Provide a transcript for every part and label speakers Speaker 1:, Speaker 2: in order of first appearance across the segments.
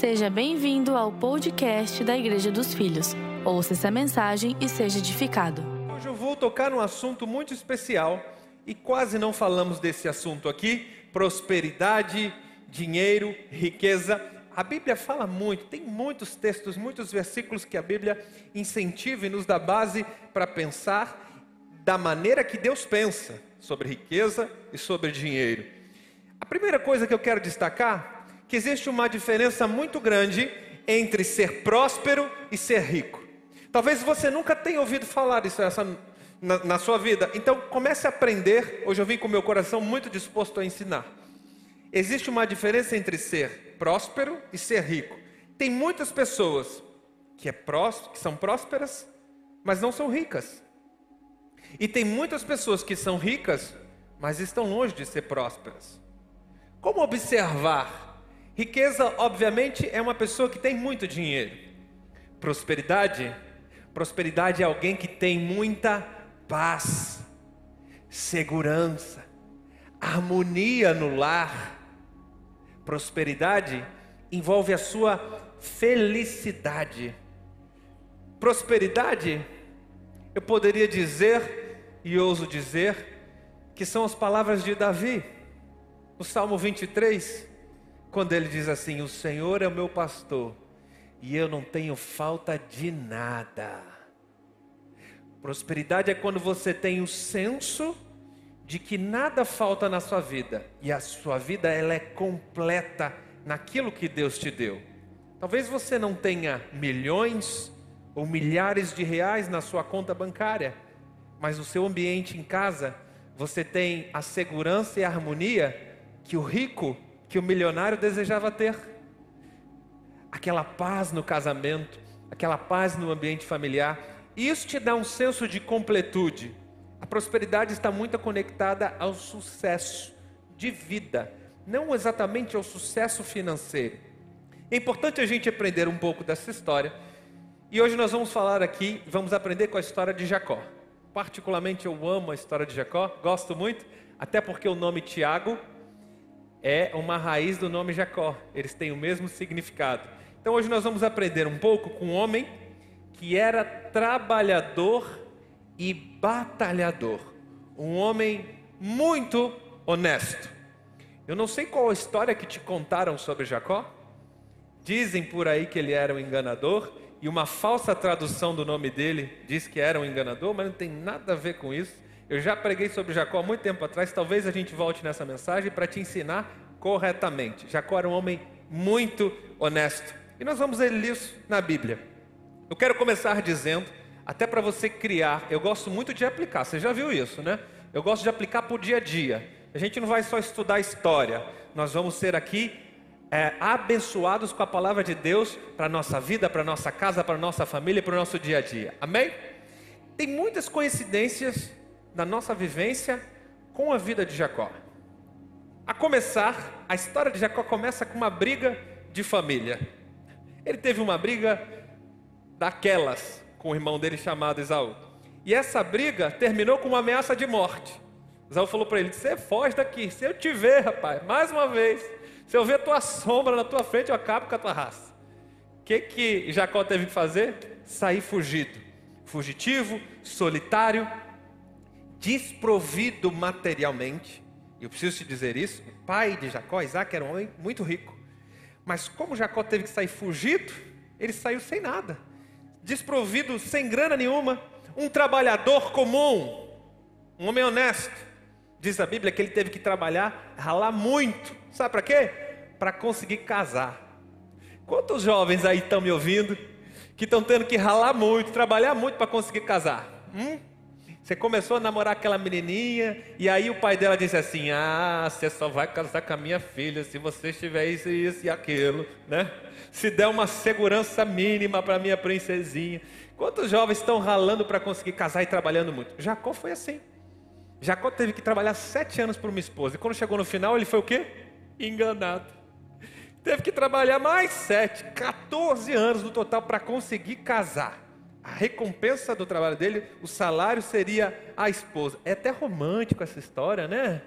Speaker 1: Seja bem-vindo ao podcast da Igreja dos Filhos. Ouça essa mensagem e seja edificado.
Speaker 2: Hoje eu vou tocar num assunto muito especial e quase não falamos desse assunto aqui: prosperidade, dinheiro, riqueza. A Bíblia fala muito, tem muitos textos, muitos versículos que a Bíblia incentiva e nos dá base para pensar da maneira que Deus pensa sobre riqueza e sobre dinheiro. A primeira coisa que eu quero destacar que existe uma diferença muito grande entre ser próspero e ser rico. Talvez você nunca tenha ouvido falar disso essa, na, na sua vida. Então comece a aprender. Hoje eu vim com meu coração muito disposto a ensinar. Existe uma diferença entre ser próspero e ser rico. Tem muitas pessoas que, é prós, que são prósperas, mas não são ricas. E tem muitas pessoas que são ricas, mas estão longe de ser prósperas. Como observar Riqueza, obviamente, é uma pessoa que tem muito dinheiro. Prosperidade, prosperidade é alguém que tem muita paz, segurança, harmonia no lar. Prosperidade envolve a sua felicidade. Prosperidade, eu poderia dizer e ouso dizer que são as palavras de Davi, no Salmo 23 quando ele diz assim: O Senhor é o meu pastor e eu não tenho falta de nada. Prosperidade é quando você tem o senso de que nada falta na sua vida e a sua vida ela é completa naquilo que Deus te deu. Talvez você não tenha milhões ou milhares de reais na sua conta bancária, mas no seu ambiente em casa você tem a segurança e a harmonia que o rico que o milionário desejava ter. Aquela paz no casamento, aquela paz no ambiente familiar. Isso te dá um senso de completude. A prosperidade está muito conectada ao sucesso de vida, não exatamente ao sucesso financeiro. É importante a gente aprender um pouco dessa história. E hoje nós vamos falar aqui, vamos aprender com a história de Jacó. Particularmente eu amo a história de Jacó, gosto muito, até porque o nome Tiago é uma raiz do nome Jacó. Eles têm o mesmo significado. Então hoje nós vamos aprender um pouco com um homem que era trabalhador e batalhador. Um homem muito honesto. Eu não sei qual a história que te contaram sobre Jacó. Dizem por aí que ele era um enganador e uma falsa tradução do nome dele diz que era um enganador, mas não tem nada a ver com isso. Eu já preguei sobre Jacó há muito tempo atrás, talvez a gente volte nessa mensagem para te ensinar corretamente. Jacó era um homem muito honesto. E nós vamos ler isso na Bíblia. Eu quero começar dizendo, até para você criar, eu gosto muito de aplicar, você já viu isso, né? Eu gosto de aplicar para o dia a dia. A gente não vai só estudar história, nós vamos ser aqui é, abençoados com a palavra de Deus para a nossa vida, para a nossa casa, para a nossa família, para o nosso dia a dia. Amém? Tem muitas coincidências da nossa vivência com a vida de Jacó. A começar, a história de Jacó começa com uma briga de família. Ele teve uma briga daquelas com o irmão dele chamado Esaú. E essa briga terminou com uma ameaça de morte. Esaú falou para ele: Você foge daqui. Se eu te ver, rapaz, mais uma vez, se eu ver tua sombra na tua frente, eu acabo com a tua raça. O que, que Jacó teve que fazer? Sair fugido. Fugitivo, solitário, desprovido materialmente. Eu preciso te dizer isso. O pai de Jacó, Isaac, era um homem muito rico. Mas como Jacó teve que sair fugido, ele saiu sem nada, desprovido, sem grana nenhuma, um trabalhador comum, um homem honesto. Diz a Bíblia que ele teve que trabalhar, ralar muito. Sabe para quê? Para conseguir casar. Quantos jovens aí estão me ouvindo que estão tendo que ralar muito, trabalhar muito para conseguir casar? Hum? Você começou a namorar aquela menininha e aí o pai dela disse assim: Ah, você só vai casar com a minha filha se você tiver isso, isso e aquilo, né? Se der uma segurança mínima para minha princesinha. Quantos jovens estão ralando para conseguir casar e trabalhando muito? Jacó foi assim. Jacó teve que trabalhar sete anos por uma esposa e quando chegou no final ele foi o quê? Enganado. Teve que trabalhar mais sete, 14 anos no total para conseguir casar a recompensa do trabalho dele, o salário seria a esposa. É até romântico essa história, né?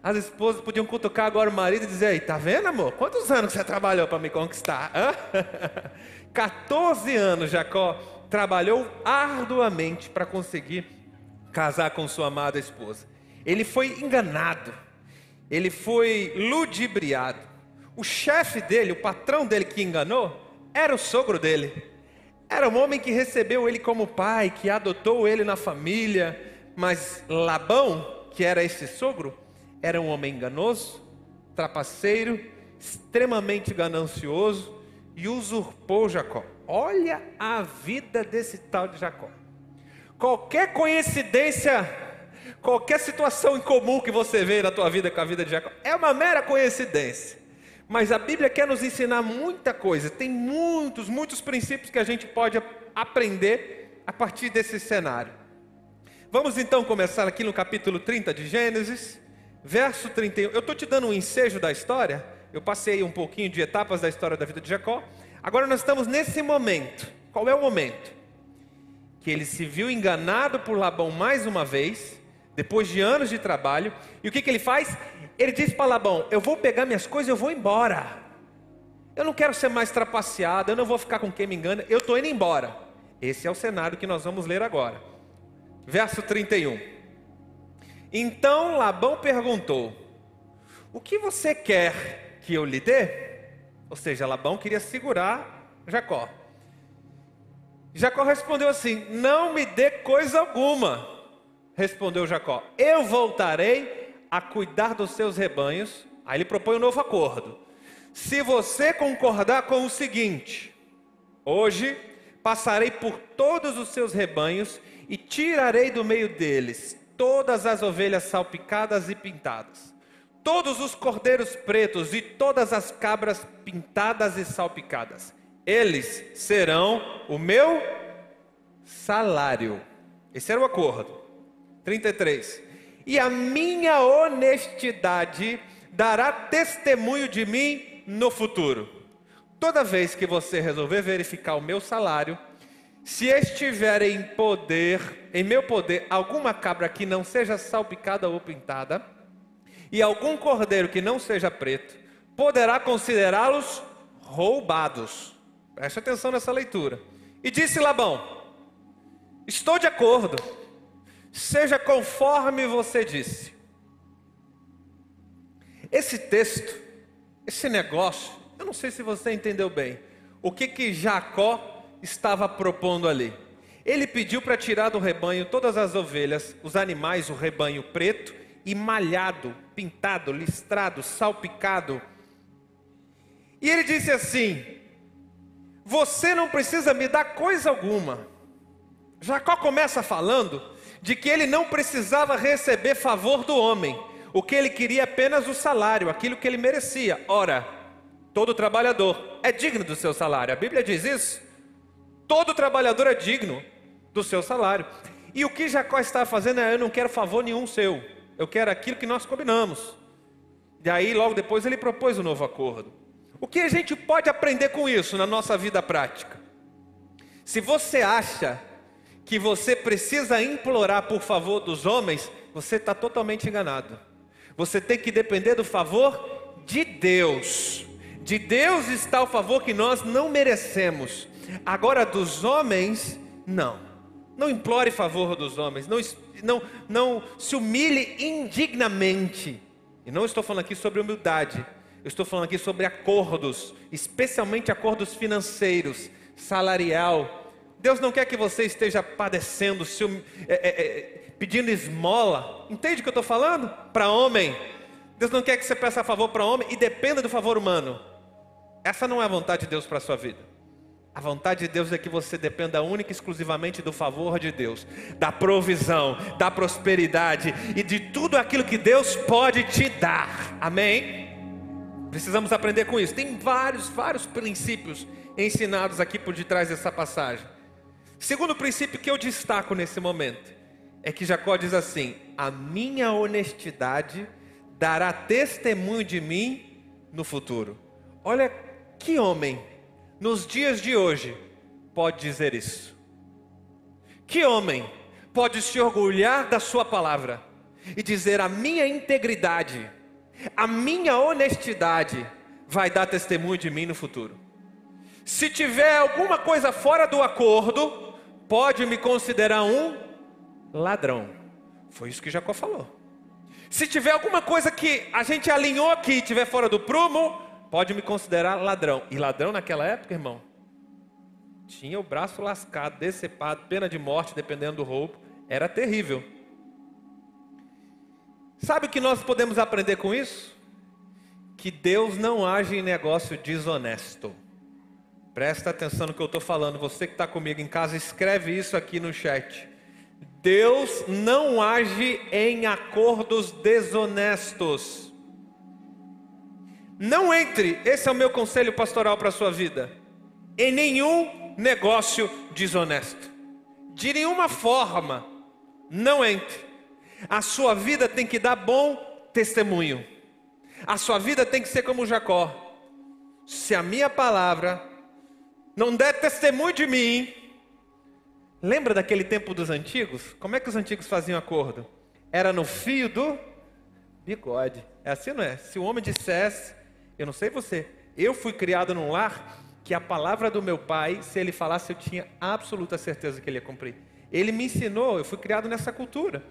Speaker 2: As esposas podiam cutucar agora o marido e dizer: Aí, tá vendo, amor? Quantos anos você trabalhou para me conquistar? Hã? 14 anos Jacó trabalhou arduamente para conseguir casar com sua amada esposa. Ele foi enganado, ele foi ludibriado. O chefe dele, o patrão dele que enganou, era o sogro dele. Era um homem que recebeu ele como pai, que adotou ele na família, mas Labão, que era esse sogro, era um homem enganoso, trapaceiro, extremamente ganancioso e usurpou Jacó. Olha a vida desse tal de Jacó. Qualquer coincidência, qualquer situação incomum que você vê na tua vida com a vida de Jacó, é uma mera coincidência. Mas a Bíblia quer nos ensinar muita coisa. Tem muitos, muitos princípios que a gente pode aprender a partir desse cenário. Vamos então começar aqui no capítulo 30 de Gênesis verso 31. Eu estou te dando um ensejo da história. Eu passei um pouquinho de etapas da história da vida de Jacó. Agora nós estamos nesse momento. Qual é o momento? Que ele se viu enganado por Labão mais uma vez, depois de anos de trabalho. E o que, que ele faz? Ele diz para Labão: Eu vou pegar minhas coisas e eu vou embora. Eu não quero ser mais trapaceado, eu não vou ficar com quem me engana, eu estou indo embora. Esse é o cenário que nós vamos ler agora. Verso 31. Então Labão perguntou: O que você quer que eu lhe dê? Ou seja, Labão queria segurar Jacó. Jacó respondeu assim: Não me dê coisa alguma. Respondeu Jacó: Eu voltarei a cuidar dos seus rebanhos. Aí ele propõe um novo acordo. Se você concordar com o seguinte: Hoje passarei por todos os seus rebanhos e tirarei do meio deles todas as ovelhas salpicadas e pintadas, todos os cordeiros pretos e todas as cabras pintadas e salpicadas. Eles serão o meu salário. Esse era o acordo. 33. E a minha honestidade dará testemunho de mim no futuro. Toda vez que você resolver verificar o meu salário, se estiver em poder, em meu poder, alguma cabra que não seja salpicada ou pintada, e algum cordeiro que não seja preto, poderá considerá-los roubados. Preste atenção nessa leitura. E disse Labão: Estou de acordo, seja conforme você disse. Esse texto, esse negócio, eu não sei se você entendeu bem. O que que Jacó estava propondo ali? Ele pediu para tirar do rebanho todas as ovelhas, os animais, o rebanho preto, e malhado, pintado, listrado, salpicado. E ele disse assim: Você não precisa me dar coisa alguma. Jacó começa falando de que ele não precisava receber favor do homem, o que ele queria é apenas o salário, aquilo que ele merecia. Ora, todo trabalhador é digno do seu salário, a Bíblia diz isso. Todo trabalhador é digno do seu salário. E o que Jacó está fazendo é: eu não quero favor nenhum seu, eu quero aquilo que nós combinamos. E aí, logo depois, ele propôs um novo acordo. O que a gente pode aprender com isso na nossa vida prática? Se você acha que você precisa implorar por favor dos homens, você está totalmente enganado. Você tem que depender do favor de Deus. De Deus está o favor que nós não merecemos. Agora, dos homens, não. Não implore favor dos homens. Não, não, não se humilhe indignamente. E não estou falando aqui sobre humildade. Eu estou falando aqui sobre acordos, especialmente acordos financeiros, salarial. Deus não quer que você esteja padecendo, se, é, é, é, pedindo esmola. Entende o que eu estou falando? Para homem. Deus não quer que você peça favor para homem e dependa do favor humano. Essa não é a vontade de Deus para a sua vida. A vontade de Deus é que você dependa única e exclusivamente do favor de Deus, da provisão, da prosperidade e de tudo aquilo que Deus pode te dar. Amém? Precisamos aprender com isso. Tem vários, vários princípios ensinados aqui por detrás dessa passagem. Segundo princípio que eu destaco nesse momento é que Jacó diz assim: A minha honestidade dará testemunho de mim no futuro. Olha que homem nos dias de hoje, pode dizer isso? Que homem pode se orgulhar da sua palavra? e dizer: a minha integridade, a minha honestidade vai dar testemunho de mim no futuro. Se tiver alguma coisa fora do acordo, pode me considerar um ladrão. Foi isso que Jacó falou. Se tiver alguma coisa que a gente alinhou aqui e tiver fora do prumo, pode me considerar ladrão. E ladrão naquela época, irmão, tinha o braço lascado, decepado, pena de morte, dependendo do roubo. Era terrível. Sabe o que nós podemos aprender com isso? Que Deus não age em negócio desonesto. Presta atenção no que eu estou falando. Você que está comigo em casa, escreve isso aqui no chat. Deus não age em acordos desonestos. Não entre, esse é o meu conselho pastoral para a sua vida, em nenhum negócio desonesto. De nenhuma forma, não entre. A sua vida tem que dar bom testemunho. A sua vida tem que ser como Jacó. Se a minha palavra não der testemunho de mim. Lembra daquele tempo dos antigos? Como é que os antigos faziam acordo? Era no fio do bigode. É assim, não é? Se o homem dissesse, eu não sei você, eu fui criado num lar que a palavra do meu pai, se ele falasse, eu tinha absoluta certeza que ele ia cumprir. Ele me ensinou, eu fui criado nessa cultura.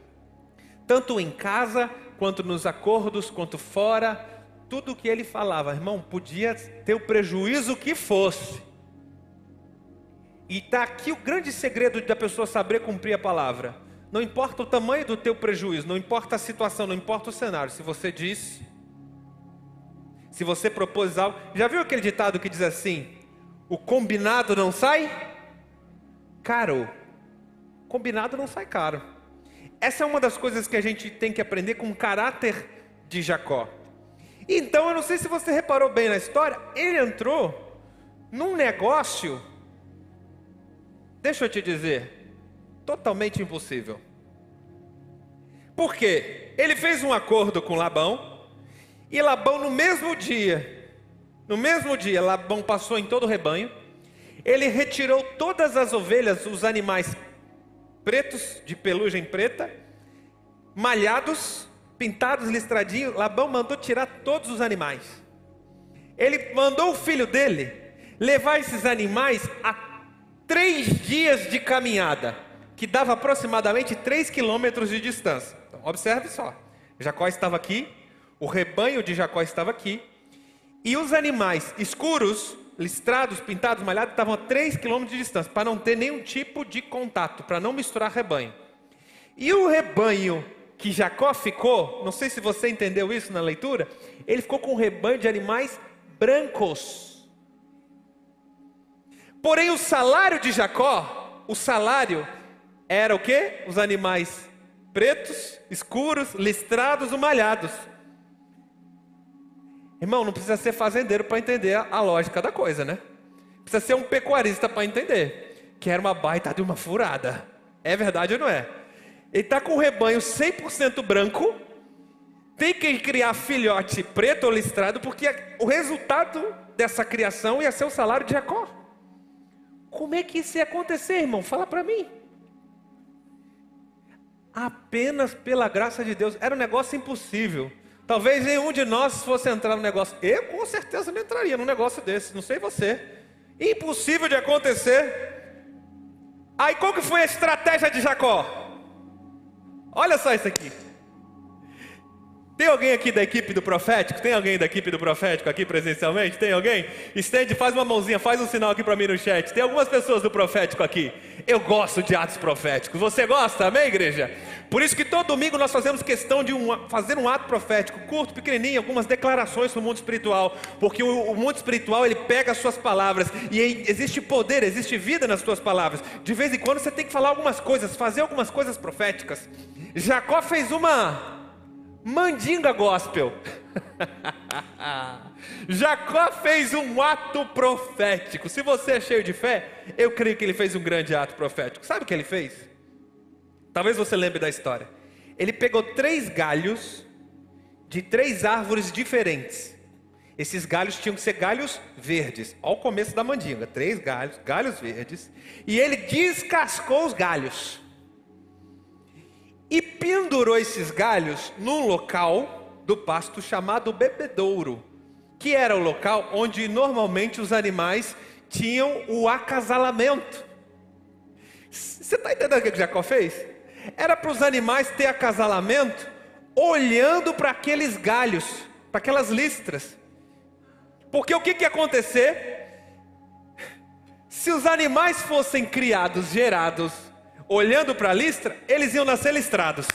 Speaker 2: Tanto em casa, quanto nos acordos, quanto fora, tudo o que ele falava, irmão, podia ter o prejuízo que fosse e está aqui o grande segredo da pessoa saber cumprir a palavra. Não importa o tamanho do teu prejuízo, não importa a situação, não importa o cenário. Se você disse, se você propôs algo, já viu aquele ditado que diz assim: o combinado não sai caro. Combinado não sai caro. Essa é uma das coisas que a gente tem que aprender com o caráter de Jacó. Então, eu não sei se você reparou bem na história, ele entrou num negócio Deixa eu te dizer, totalmente impossível. Por quê? Ele fez um acordo com Labão, e Labão no mesmo dia, no mesmo dia, Labão passou em todo o rebanho, ele retirou todas as ovelhas, os animais pretos, de pelugem preta, malhados, pintados, listradinhos, Labão mandou tirar todos os animais. Ele mandou o filho dele levar esses animais a três dias de caminhada, que dava aproximadamente três quilômetros de distância. Então, observe só: Jacó estava aqui, o rebanho de Jacó estava aqui, e os animais escuros, listrados, pintados, malhados, estavam a três quilômetros de distância, para não ter nenhum tipo de contato, para não misturar rebanho. E o rebanho que Jacó ficou, não sei se você entendeu isso na leitura, ele ficou com um rebanho de animais brancos. Porém, o salário de Jacó, o salário era o que? Os animais pretos, escuros, listrados, malhados. Irmão, não precisa ser fazendeiro para entender a, a lógica da coisa, né? Precisa ser um pecuarista para entender que era uma baita de uma furada. É verdade ou não é? Ele está com o rebanho 100% branco, tem que criar filhote preto ou listrado, porque o resultado dessa criação ia ser o salário de Jacó. Como é que isso ia acontecer, irmão? Fala para mim. Apenas pela graça de Deus. Era um negócio impossível. Talvez nenhum de nós fosse entrar no negócio. Eu com certeza não entraria num negócio desse. Não sei você. Impossível de acontecer. Aí qual que foi a estratégia de Jacó? Olha só isso aqui. Tem alguém aqui da equipe do profético? Tem alguém da equipe do profético aqui presencialmente? Tem alguém? Estende, faz uma mãozinha, faz um sinal aqui para mim no chat. Tem algumas pessoas do profético aqui. Eu gosto de atos proféticos. Você gosta? Amém, igreja? Por isso que todo domingo nós fazemos questão de um, fazer um ato profético, curto, pequenininho, algumas declarações no mundo espiritual, porque o, o mundo espiritual ele pega as suas palavras e existe poder, existe vida nas suas palavras. De vez em quando você tem que falar algumas coisas, fazer algumas coisas proféticas. Jacó fez uma Mandinga gospel. Jacó fez um ato profético. Se você é cheio de fé, eu creio que ele fez um grande ato profético. Sabe o que ele fez? Talvez você lembre da história. Ele pegou três galhos de três árvores diferentes. Esses galhos tinham que ser galhos verdes. Ao começo da mandinga, três galhos, galhos verdes. E ele descascou os galhos. E pendurou esses galhos num local do pasto chamado bebedouro, que era o local onde normalmente os animais tinham o acasalamento. Você está entendendo o que Jacó fez? Era para os animais ter acasalamento olhando para aqueles galhos, para aquelas listras. Porque o que, que ia acontecer? Se os animais fossem criados, gerados, olhando para a listra, eles iam nascer listrados.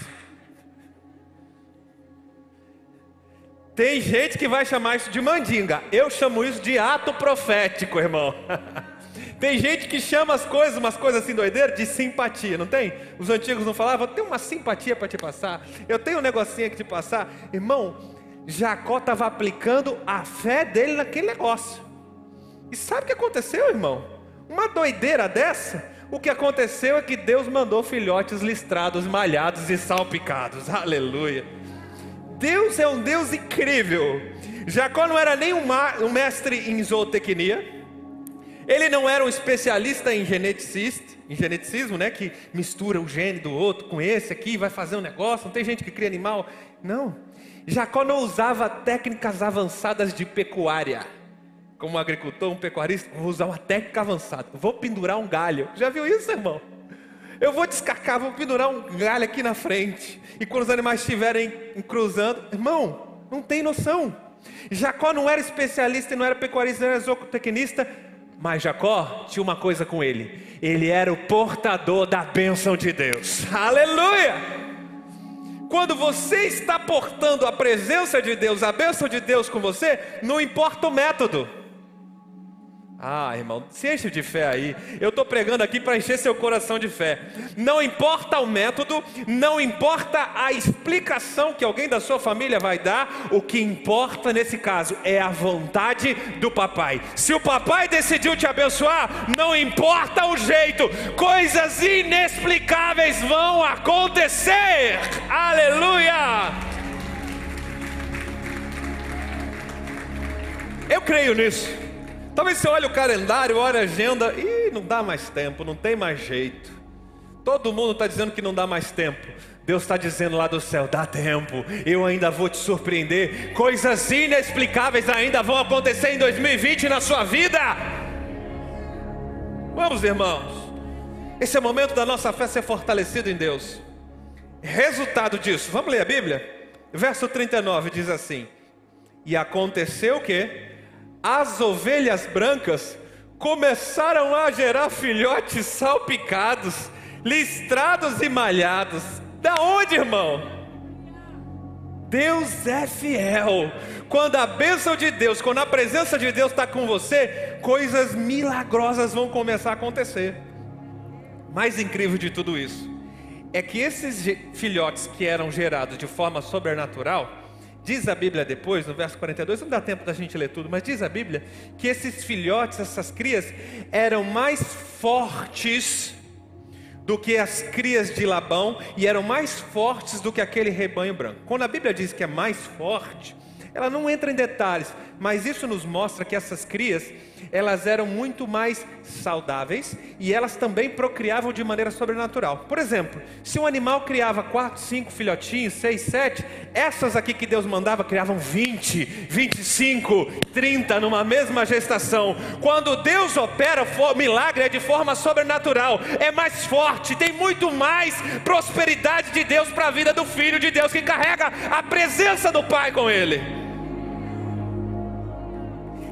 Speaker 2: Tem gente que vai chamar isso de mandinga. Eu chamo isso de ato profético, irmão. Tem gente que chama as coisas, umas coisas assim doideiras, de simpatia, não tem? Os antigos não falavam, tenho uma simpatia para te passar, eu tenho um negocinho aqui te passar. Irmão, Jacó estava aplicando a fé dele naquele negócio. E sabe o que aconteceu, irmão? Uma doideira dessa, o que aconteceu é que Deus mandou filhotes listrados, malhados e salpicados. Aleluia. Deus é um Deus incrível. Jacó não era nem um, mestre em zootecnia ele não era um especialista em geneticista, em geneticismo, né, que mistura o gene do outro com esse aqui, vai fazer um negócio. Não tem gente que cria animal. Não. Jacó não usava técnicas avançadas de pecuária. Como um agricultor, um pecuarista, vou usar uma técnica avançada. Vou pendurar um galho. Já viu isso, irmão? Eu vou descarcar, vou pendurar um galho aqui na frente. E quando os animais estiverem cruzando, irmão, não tem noção. Jacó não era especialista, não era pecuarista, não era zootecnista mas Jacó tinha uma coisa com ele: ele era o portador da bênção de Deus. Aleluia! Quando você está portando a presença de Deus, a bênção de Deus com você, não importa o método. Ah, irmão, se enche de fé aí. Eu estou pregando aqui para encher seu coração de fé. Não importa o método, não importa a explicação que alguém da sua família vai dar, o que importa nesse caso é a vontade do papai. Se o papai decidiu te abençoar, não importa o jeito, coisas inexplicáveis vão acontecer. Aleluia! Eu creio nisso. Talvez você olhe o calendário, olhe a agenda e não dá mais tempo, não tem mais jeito. Todo mundo está dizendo que não dá mais tempo. Deus está dizendo lá do céu: dá tempo, eu ainda vou te surpreender. Coisas inexplicáveis ainda vão acontecer em 2020 na sua vida. Vamos, irmãos. Esse é o momento da nossa fé ser fortalecida em Deus. Resultado disso, vamos ler a Bíblia? Verso 39 diz assim: E aconteceu o que? As ovelhas brancas começaram a gerar filhotes salpicados, listrados e malhados. Da onde, irmão? Deus é fiel. Quando a bênção de Deus, quando a presença de Deus está com você, coisas milagrosas vão começar a acontecer. Mais incrível de tudo isso é que esses filhotes que eram gerados de forma sobrenatural, Diz a Bíblia depois, no verso 42, não dá tempo da gente ler tudo, mas diz a Bíblia que esses filhotes, essas crias, eram mais fortes do que as crias de Labão e eram mais fortes do que aquele rebanho branco. Quando a Bíblia diz que é mais forte, ela não entra em detalhes, mas isso nos mostra que essas crias elas eram muito mais saudáveis e elas também procriavam de maneira sobrenatural. Por exemplo, se um animal criava 4, 5 filhotinhos, 6, 7, essas aqui que Deus mandava criavam 20, 25, 30 numa mesma gestação. Quando Deus opera milagre é de forma sobrenatural, é mais forte, tem muito mais prosperidade de Deus para a vida do filho de Deus que carrega a presença do Pai com ele.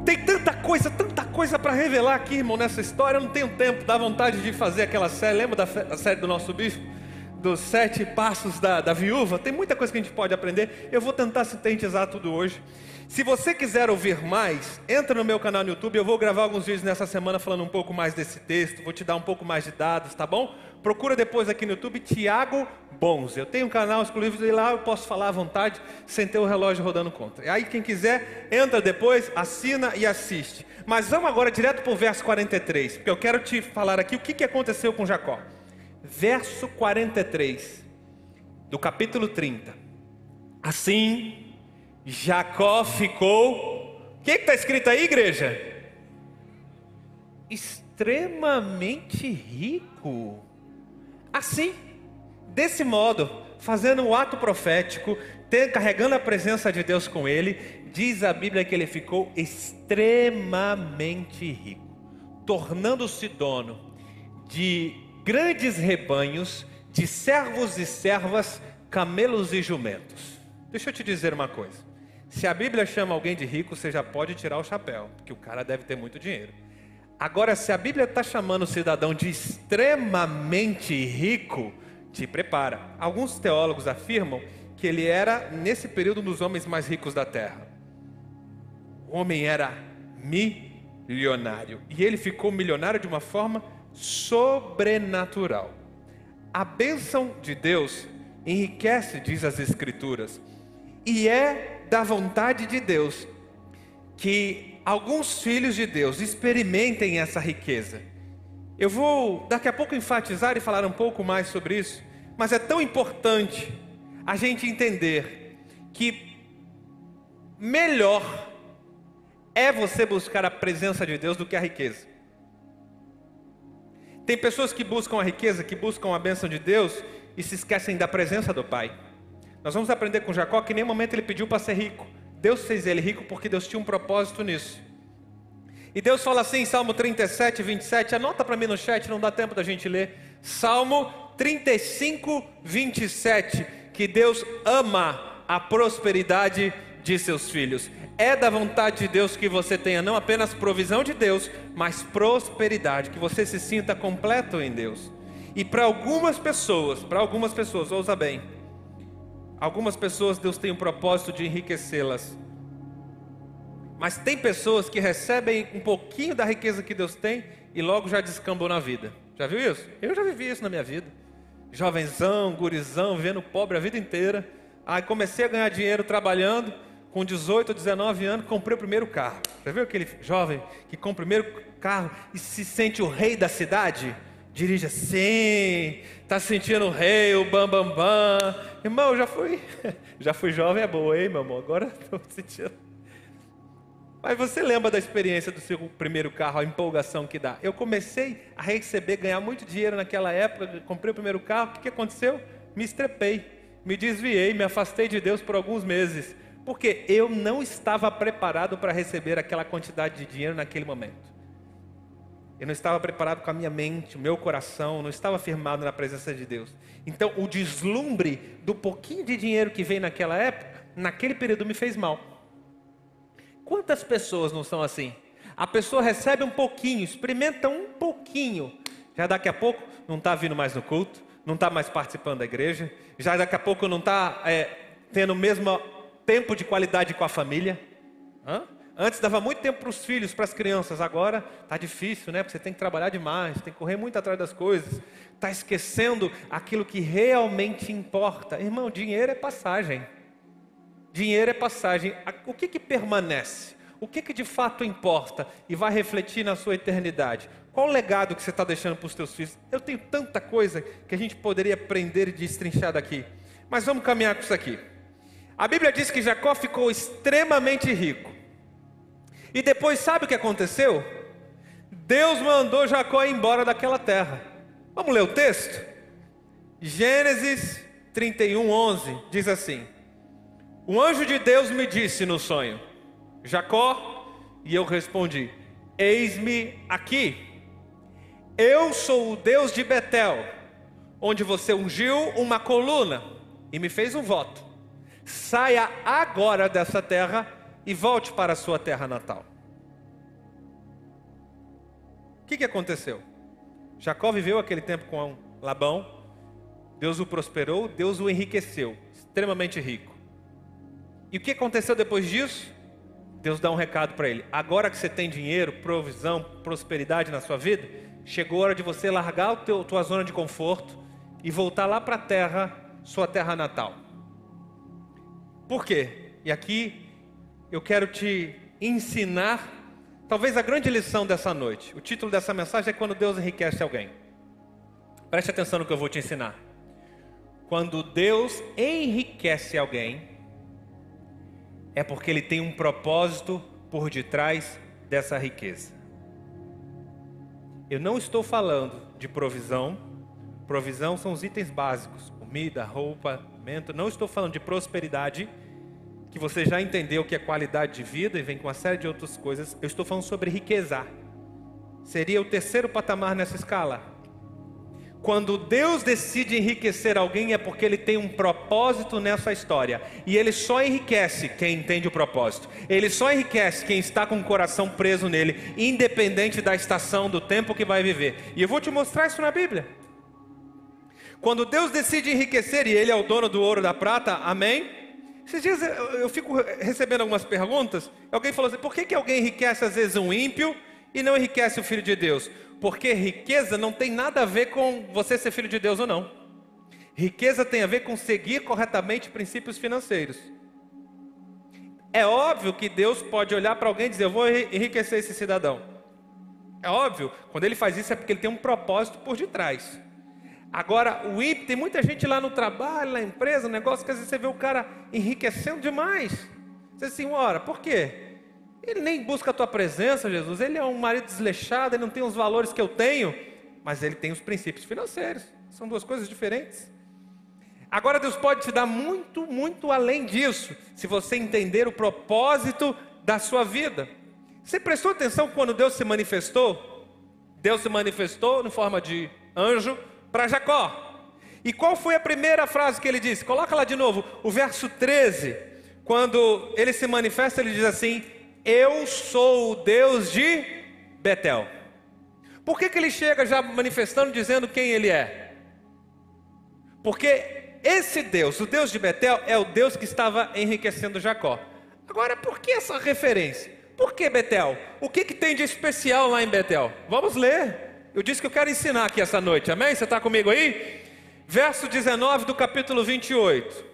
Speaker 2: Tem tanta coisa, tanta coisa para revelar aqui, irmão, nessa história. Eu não tenho tempo, dá vontade de fazer aquela série. Lembra da, série do nosso bispo? Dos sete passos da, da viúva? Tem muita coisa que a gente pode aprender. Eu vou tentar sintetizar tudo hoje. Se você quiser ouvir mais, entra no meu canal no YouTube. Eu vou gravar alguns vídeos nessa semana falando um pouco mais desse texto. Vou te dar um pouco mais de dados, tá bom? Procura depois aqui no YouTube Tiago bons. Eu tenho um canal exclusivo e lá eu posso falar à vontade sem ter o relógio rodando contra. E aí quem quiser, entra depois, assina e assiste. Mas vamos agora direto para o verso 43, porque eu quero te falar aqui o que aconteceu com Jacó. Verso 43 do capítulo 30. Assim, Jacó ficou. O que está escrito aí, igreja? Extremamente rico. Assim, Desse modo, fazendo o um ato profético, carregando a presença de Deus com ele, diz a Bíblia que ele ficou extremamente rico, tornando-se dono de grandes rebanhos, de servos e servas, camelos e jumentos. Deixa eu te dizer uma coisa. Se a Bíblia chama alguém de rico, você já pode tirar o chapéu, porque o cara deve ter muito dinheiro. Agora, se a Bíblia está chamando o cidadão de extremamente rico, te prepara. Alguns teólogos afirmam que ele era, nesse período, um dos homens mais ricos da terra. O homem era milionário. E ele ficou milionário de uma forma sobrenatural. A bênção de Deus enriquece, diz as Escrituras, e é da vontade de Deus que alguns filhos de Deus experimentem essa riqueza. Eu vou daqui a pouco enfatizar e falar um pouco mais sobre isso, mas é tão importante a gente entender que melhor é você buscar a presença de Deus do que a riqueza. Tem pessoas que buscam a riqueza, que buscam a bênção de Deus e se esquecem da presença do Pai. Nós vamos aprender com Jacó que em nenhum momento ele pediu para ser rico. Deus fez ele rico porque Deus tinha um propósito nisso. E Deus fala assim em Salmo 37, 27, anota para mim no chat, não dá tempo da gente ler. Salmo 35, 27, que Deus ama a prosperidade de seus filhos. É da vontade de Deus que você tenha não apenas provisão de Deus, mas prosperidade, que você se sinta completo em Deus. E para algumas pessoas, para algumas pessoas, ouça bem, algumas pessoas Deus tem um propósito de enriquecê-las. Mas tem pessoas que recebem um pouquinho da riqueza que Deus tem e logo já descambam na vida. Já viu isso? Eu já vivi isso na minha vida. Jovenzão, gurizão, vendo pobre a vida inteira. Aí comecei a ganhar dinheiro trabalhando com 18 ou 19 anos, comprei o primeiro carro. Já viu aquele jovem que compra o primeiro carro e se sente o rei da cidade? Dirige assim, está sentindo o rei, o bam bam bam. Irmão, já fui, já fui jovem, é boa, hein, meu amor? Agora estou sentindo. Mas você lembra da experiência do seu primeiro carro, a empolgação que dá? Eu comecei a receber, ganhar muito dinheiro naquela época, comprei o primeiro carro, o que aconteceu? Me estrepei, me desviei, me afastei de Deus por alguns meses porque eu não estava preparado para receber aquela quantidade de dinheiro naquele momento. Eu não estava preparado com a minha mente, o meu coração, não estava firmado na presença de Deus. Então, o deslumbre do pouquinho de dinheiro que veio naquela época, naquele período me fez mal. Quantas pessoas não são assim? A pessoa recebe um pouquinho, experimenta um pouquinho, já daqui a pouco não está vindo mais no culto, não está mais participando da igreja, já daqui a pouco não está é, tendo mesmo tempo de qualidade com a família. Hã? Antes dava muito tempo para os filhos, para as crianças. Agora está difícil, né? Porque você tem que trabalhar demais, tem que correr muito atrás das coisas. Está esquecendo aquilo que realmente importa. Irmão, dinheiro é passagem. Dinheiro é passagem. O que, que permanece? O que, que de fato importa e vai refletir na sua eternidade? Qual o legado que você está deixando para os seus filhos? Eu tenho tanta coisa que a gente poderia aprender e destrinchar daqui. Mas vamos caminhar com isso aqui. A Bíblia diz que Jacó ficou extremamente rico. E depois, sabe o que aconteceu? Deus mandou Jacó embora daquela terra. Vamos ler o texto? Gênesis 31, 11 diz assim: O anjo de Deus me disse no sonho, Jacó, e eu respondi: Eis-me aqui. Eu sou o Deus de Betel, onde você ungiu uma coluna e me fez um voto saia agora dessa terra e volte para a sua terra natal. O que, que aconteceu? Jacó viveu aquele tempo com Labão, Deus o prosperou, Deus o enriqueceu, extremamente rico. E o que aconteceu depois disso? Deus dá um recado para ele: agora que você tem dinheiro, provisão, prosperidade na sua vida, chegou a hora de você largar a tua zona de conforto e voltar lá para a terra, sua terra natal. Por quê? E aqui eu quero te ensinar, talvez a grande lição dessa noite. O título dessa mensagem é Quando Deus enriquece alguém. Preste atenção no que eu vou te ensinar. Quando Deus enriquece alguém, é porque Ele tem um propósito por detrás dessa riqueza. Eu não estou falando de provisão. Provisão são os itens básicos: comida, roupa, alimento. Não estou falando de prosperidade, que você já entendeu que é qualidade de vida e vem com uma série de outras coisas. Eu estou falando sobre riqueza. Seria o terceiro patamar nessa escala. Quando Deus decide enriquecer alguém é porque ele tem um propósito nessa história. E ele só enriquece quem entende o propósito. Ele só enriquece quem está com o coração preso nele, independente da estação, do tempo que vai viver. E eu vou te mostrar isso na Bíblia. Quando Deus decide enriquecer, e Ele é o dono do ouro da prata, amém? Esses dias eu fico recebendo algumas perguntas. Alguém falou assim: por que, que alguém enriquece às vezes um ímpio e não enriquece o filho de Deus? Porque riqueza não tem nada a ver com você ser filho de Deus ou não. Riqueza tem a ver com seguir corretamente princípios financeiros. É óbvio que Deus pode olhar para alguém e dizer: Eu vou enriquecer esse cidadão. É óbvio, quando ele faz isso é porque ele tem um propósito por detrás. Agora, o ímpio, tem muita gente lá no trabalho, na empresa, negócio, que às vezes você vê o cara enriquecendo demais. Você diz assim, ora, por quê? Ele nem busca a tua presença, Jesus. Ele é um marido desleixado, ele não tem os valores que eu tenho, mas ele tem os princípios financeiros. São duas coisas diferentes. Agora Deus pode te dar muito, muito além disso, se você entender o propósito da sua vida. Você prestou atenção quando Deus se manifestou? Deus se manifestou em forma de anjo para Jacó. E qual foi a primeira frase que ele disse? Coloca lá de novo, o verso 13. Quando ele se manifesta, ele diz assim: eu sou o Deus de Betel. Por que, que ele chega já manifestando, dizendo quem ele é? Porque esse Deus, o Deus de Betel, é o Deus que estava enriquecendo Jacó. Agora, por que essa referência? Por que Betel? O que, que tem de especial lá em Betel? Vamos ler. Eu disse que eu quero ensinar aqui essa noite, amém? Você está comigo aí? Verso 19 do capítulo 28.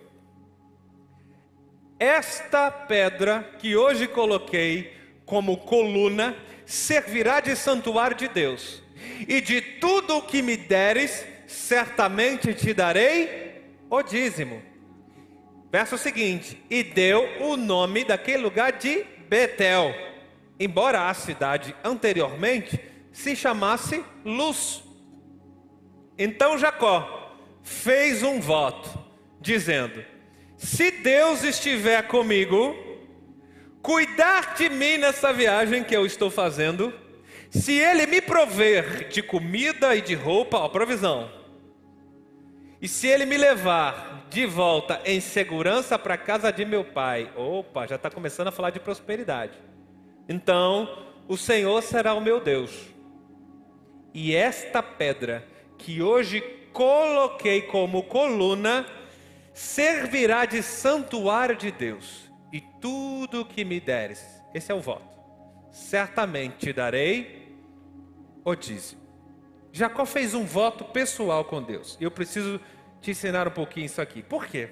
Speaker 2: Esta pedra que hoje coloquei como coluna servirá de santuário de Deus, e de tudo o que me deres, certamente te darei o dízimo. Verso seguinte: E deu o nome daquele lugar de Betel, embora a cidade anteriormente se chamasse Luz. Então Jacó fez um voto, dizendo: se Deus estiver comigo, cuidar de mim nessa viagem que eu estou fazendo, se Ele me prover de comida e de roupa, ó, provisão, e se Ele me levar de volta em segurança para a casa de meu pai, opa, já está começando a falar de prosperidade. Então, o Senhor será o meu Deus, e esta pedra que hoje coloquei como coluna, servirá de santuário de Deus, e tudo o que me deres, esse é o voto, certamente te darei o dízimo. Jacó fez um voto pessoal com Deus, eu preciso te ensinar um pouquinho isso aqui. Por quê?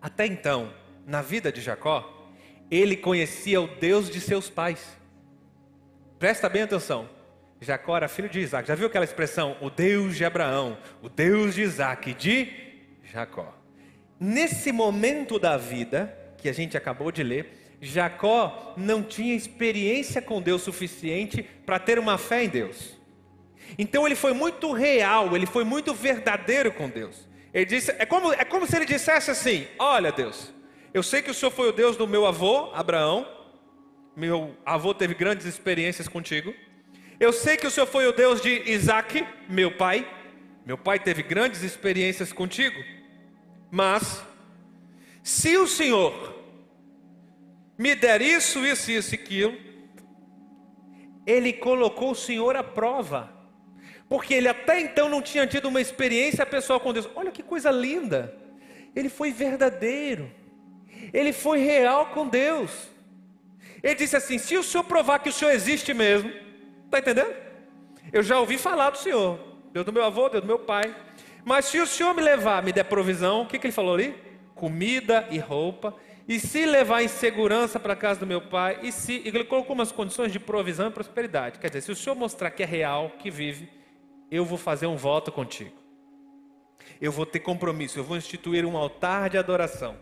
Speaker 2: Até então, na vida de Jacó, ele conhecia o Deus de seus pais. Presta bem atenção. Jacó era filho de Isaac. Já viu aquela expressão? O Deus de Abraão, o Deus de Isaac, de Jacó. Nesse momento da vida, que a gente acabou de ler, Jacó não tinha experiência com Deus suficiente para ter uma fé em Deus. Então ele foi muito real, ele foi muito verdadeiro com Deus. Ele disse, é como, é como se ele dissesse assim: Olha, Deus, eu sei que o Senhor foi o Deus do meu avô, Abraão. Meu avô teve grandes experiências contigo. Eu sei que o Senhor foi o Deus de Isaac, meu pai. Meu pai teve grandes experiências contigo. Mas, se o Senhor me der isso, isso, isso e aquilo, ele colocou o Senhor à prova. Porque ele até então não tinha tido uma experiência pessoal com Deus. Olha que coisa linda. Ele foi verdadeiro. Ele foi real com Deus. Ele disse assim: se o Senhor provar que o Senhor existe mesmo, está entendendo? Eu já ouvi falar do Senhor, Deus do meu avô, Deus do meu pai. Mas se o Senhor me levar, me der provisão, o que, que ele falou ali? Comida e roupa. E se levar em segurança para a casa do meu pai, e se ele colocou umas condições de provisão e prosperidade. Quer dizer, se o Senhor mostrar que é real, que vive, eu vou fazer um voto contigo. Eu vou ter compromisso, eu vou instituir um altar de adoração.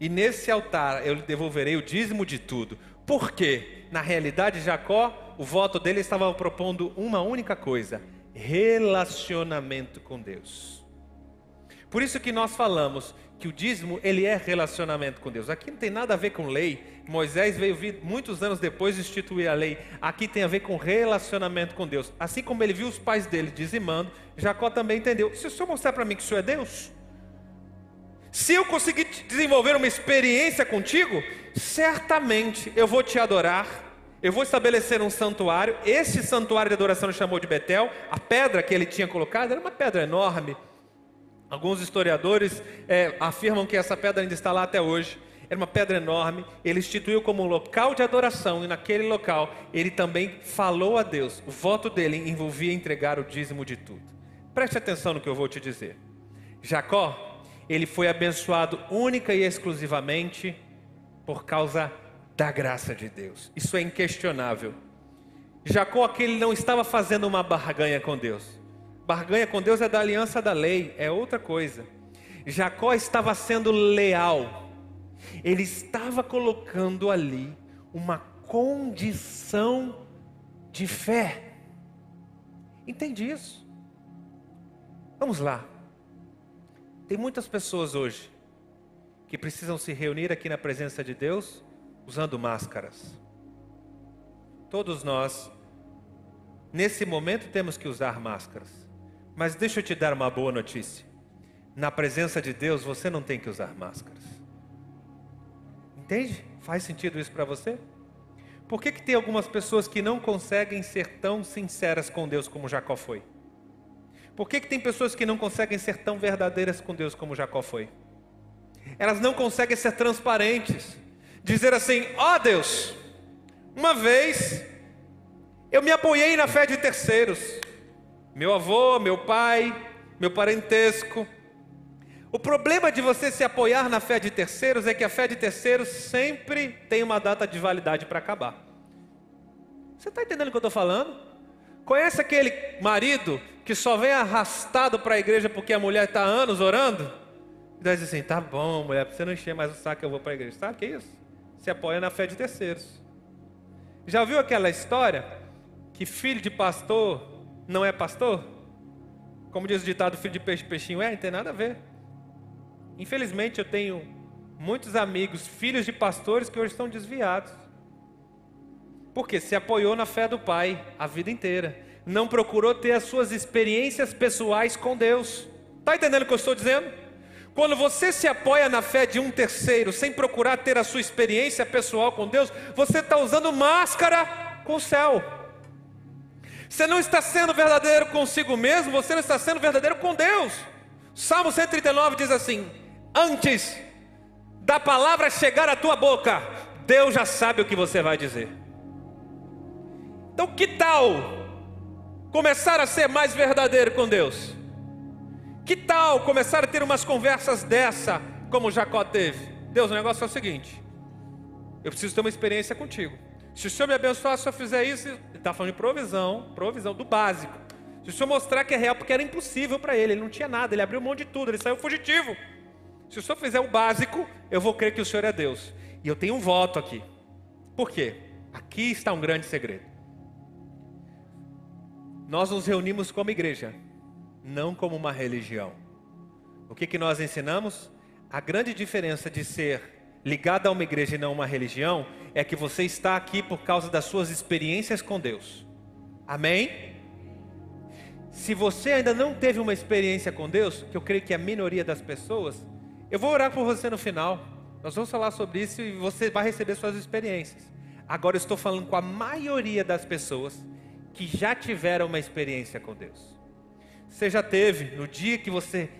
Speaker 2: E nesse altar eu lhe devolverei o dízimo de tudo. Por quê? Na realidade, Jacó, o voto dele estava propondo uma única coisa: relacionamento com Deus. Por isso que nós falamos que o dízimo ele é relacionamento com Deus. Aqui não tem nada a ver com lei. Moisés veio vir muitos anos depois instituir a lei. Aqui tem a ver com relacionamento com Deus. Assim como ele viu os pais dele dizimando, Jacó também entendeu. Se o senhor mostrar para mim que o senhor é Deus, se eu conseguir desenvolver uma experiência contigo, certamente eu vou te adorar. Eu vou estabelecer um santuário. Esse santuário de adoração ele chamou de Betel. A pedra que ele tinha colocado era uma pedra enorme Alguns historiadores é, afirmam que essa pedra ainda está lá até hoje. Era uma pedra enorme. Ele instituiu como um local de adoração e naquele local ele também falou a Deus. O voto dele envolvia entregar o dízimo de tudo. Preste atenção no que eu vou te dizer. Jacó, ele foi abençoado única e exclusivamente por causa da graça de Deus. Isso é inquestionável. Jacó, aquele não estava fazendo uma barganha com Deus. Barganha com Deus é da aliança da lei, é outra coisa. Jacó estava sendo leal, ele estava colocando ali uma condição de fé. Entende isso? Vamos lá. Tem muitas pessoas hoje que precisam se reunir aqui na presença de Deus usando máscaras. Todos nós, nesse momento, temos que usar máscaras. Mas deixa eu te dar uma boa notícia. Na presença de Deus você não tem que usar máscaras. Entende? Faz sentido isso para você? Por que, que tem algumas pessoas que não conseguem ser tão sinceras com Deus como Jacó foi? Por que, que tem pessoas que não conseguem ser tão verdadeiras com Deus como Jacó foi? Elas não conseguem ser transparentes. Dizer assim: ó oh Deus, uma vez eu me apoiei na fé de terceiros. Meu avô, meu pai, meu parentesco. O problema de você se apoiar na fé de terceiros é que a fé de terceiros sempre tem uma data de validade para acabar. Você está entendendo o que eu estou falando? Conhece aquele marido que só vem arrastado para a igreja porque a mulher está anos orando? E diz assim: tá bom, mulher, você não encher mais o saco, eu vou para a igreja. Sabe o que é isso? Se apoia na fé de terceiros. Já viu aquela história que filho de pastor não é pastor? Como diz o ditado, filho de peixe, peixinho é, não tem nada a ver. Infelizmente eu tenho muitos amigos, filhos de pastores, que hoje estão desviados. Porque se apoiou na fé do pai a vida inteira. Não procurou ter as suas experiências pessoais com Deus. Está entendendo o que eu estou dizendo? Quando você se apoia na fé de um terceiro, sem procurar ter a sua experiência pessoal com Deus, você está usando máscara com o céu. Você não está sendo verdadeiro consigo mesmo, você não está sendo verdadeiro com Deus. Salmo 139 diz assim: Antes da palavra chegar à tua boca, Deus já sabe o que você vai dizer. Então, que tal começar a ser mais verdadeiro com Deus? Que tal começar a ter umas conversas dessa, como Jacó teve? Deus, o negócio é o seguinte: eu preciso ter uma experiência contigo. Se o Senhor me abençoar, se eu fizer isso, ele está falando de provisão, provisão do básico. Se o Senhor mostrar que é real, porque era impossível para ele, ele não tinha nada, ele abriu mão de tudo, ele saiu fugitivo. Se o Senhor fizer o básico, eu vou crer que o Senhor é Deus. E eu tenho um voto aqui. Por quê? Aqui está um grande segredo. Nós nos reunimos como igreja, não como uma religião. O que, que nós ensinamos? A grande diferença de ser ligado a uma igreja e não uma religião, é que você está aqui por causa das suas experiências com Deus. Amém? Se você ainda não teve uma experiência com Deus, que eu creio que é a minoria das pessoas, eu vou orar por você no final. Nós vamos falar sobre isso e você vai receber suas experiências. Agora eu estou falando com a maioria das pessoas que já tiveram uma experiência com Deus. Você já teve, no dia que você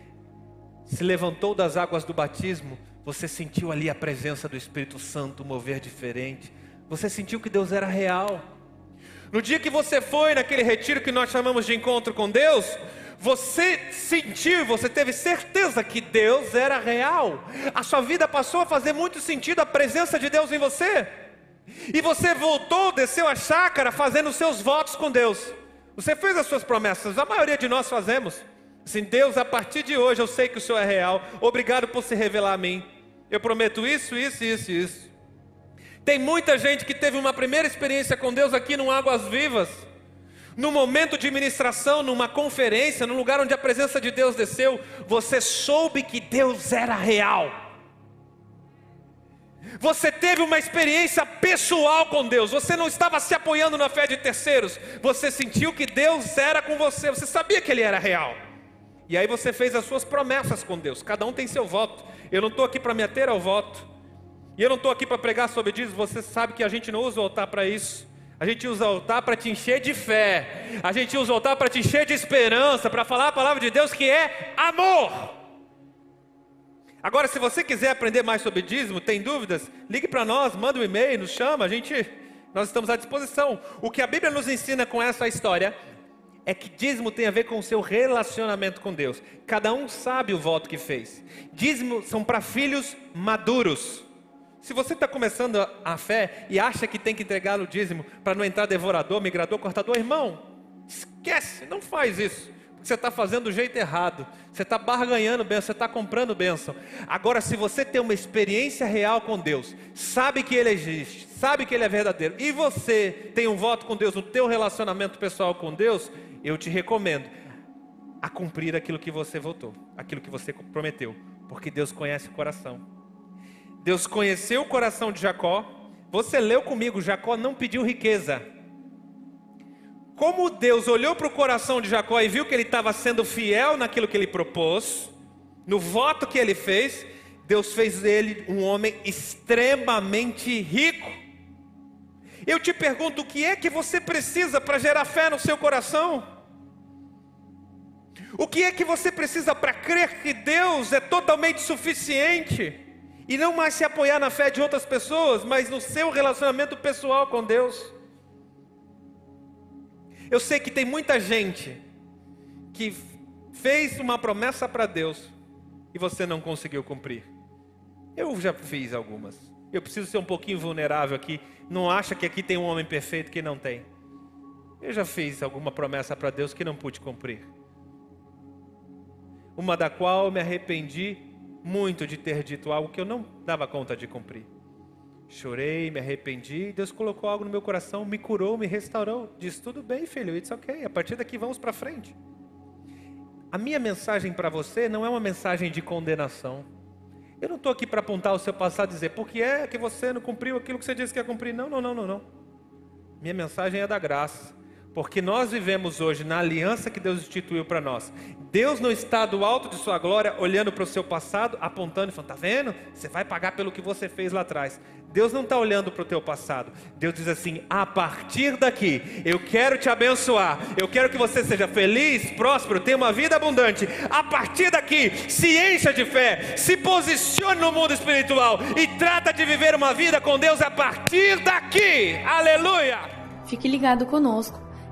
Speaker 2: se levantou das águas do batismo, você sentiu ali a presença do Espírito Santo mover diferente. Você sentiu que Deus era real. No dia que você foi naquele retiro que nós chamamos de encontro com Deus, você sentiu, você teve certeza que Deus era real. A sua vida passou a fazer muito sentido a presença de Deus em você. E você voltou, desceu a chácara fazendo os seus votos com Deus. Você fez as suas promessas, a maioria de nós fazemos. Assim, Deus, a partir de hoje eu sei que o Senhor é real. Obrigado por se revelar a mim. Eu prometo isso, isso, isso, isso. Tem muita gente que teve uma primeira experiência com Deus aqui no Águas Vivas. No momento de ministração, numa conferência, num lugar onde a presença de Deus desceu, você soube que Deus era real. Você teve uma experiência pessoal com Deus. Você não estava se apoiando na fé de terceiros. Você sentiu que Deus era com você. Você sabia que Ele era real. E aí você fez as suas promessas com Deus. Cada um tem seu voto. Eu não estou aqui para me ater ao voto. E eu não estou aqui para pregar sobre isso. Você sabe que a gente não usa o altar para isso. A gente usa o altar para te encher de fé. A gente usa o altar para te encher de esperança, para falar a palavra de Deus que é amor. Agora, se você quiser aprender mais sobre dízimo, tem dúvidas, ligue para nós, manda um e-mail, nos chama, a gente, nós estamos à disposição. O que a Bíblia nos ensina com essa história é que dízimo tem a ver com o seu relacionamento com Deus. Cada um sabe o voto que fez. Dízimo são para filhos maduros. Se você está começando a fé e acha que tem que entregar o dízimo para não entrar devorador, migrador, cortador, irmão, esquece, não faz isso. Você está fazendo do jeito errado. Você está barganhando bênção, você está comprando bênção. Agora, se você tem uma experiência real com Deus, sabe que Ele existe, sabe que Ele é verdadeiro, e você tem um voto com Deus no teu relacionamento pessoal com Deus, eu te recomendo a cumprir aquilo que você votou, aquilo que você prometeu, porque Deus conhece o coração. Deus conheceu o coração de Jacó. Você leu comigo, Jacó não pediu riqueza. Como Deus olhou para o coração de Jacó e viu que ele estava sendo fiel naquilo que ele propôs, no voto que ele fez, Deus fez dele um homem extremamente rico. Eu te pergunto, o que é que você precisa para gerar fé no seu coração? O que é que você precisa para crer que Deus é totalmente suficiente? E não mais se apoiar na fé de outras pessoas, mas no seu relacionamento pessoal com Deus. Eu sei que tem muita gente que fez uma promessa para Deus e você não conseguiu cumprir. Eu já fiz algumas. Eu preciso ser um pouquinho vulnerável aqui. Não acha que aqui tem um homem perfeito que não tem. Eu já fiz alguma promessa para Deus que não pude cumprir. Uma da qual me arrependi muito de ter dito algo que eu não dava conta de cumprir. Chorei, me arrependi, Deus colocou algo no meu coração, me curou, me restaurou. Diz: tudo bem, filho, it's ok. A partir daqui vamos para frente. A minha mensagem para você não é uma mensagem de condenação. Eu não estou aqui para apontar o seu passado e dizer, por que é que você não cumpriu aquilo que você disse que ia cumprir? Não, não, não, não, não. Minha mensagem é da graça. Porque nós vivemos hoje na aliança que Deus instituiu para nós. Deus não está do alto de sua glória olhando para o seu passado, apontando e falando: está vendo? Você vai pagar pelo que você fez lá atrás. Deus não está olhando para o teu passado. Deus diz assim: a partir daqui, eu quero te abençoar. Eu quero que você seja feliz, próspero, tenha uma vida abundante. A partir daqui, se encha de fé, se posicione no mundo espiritual e trata de viver uma vida com Deus a partir daqui. Aleluia!
Speaker 1: Fique ligado conosco.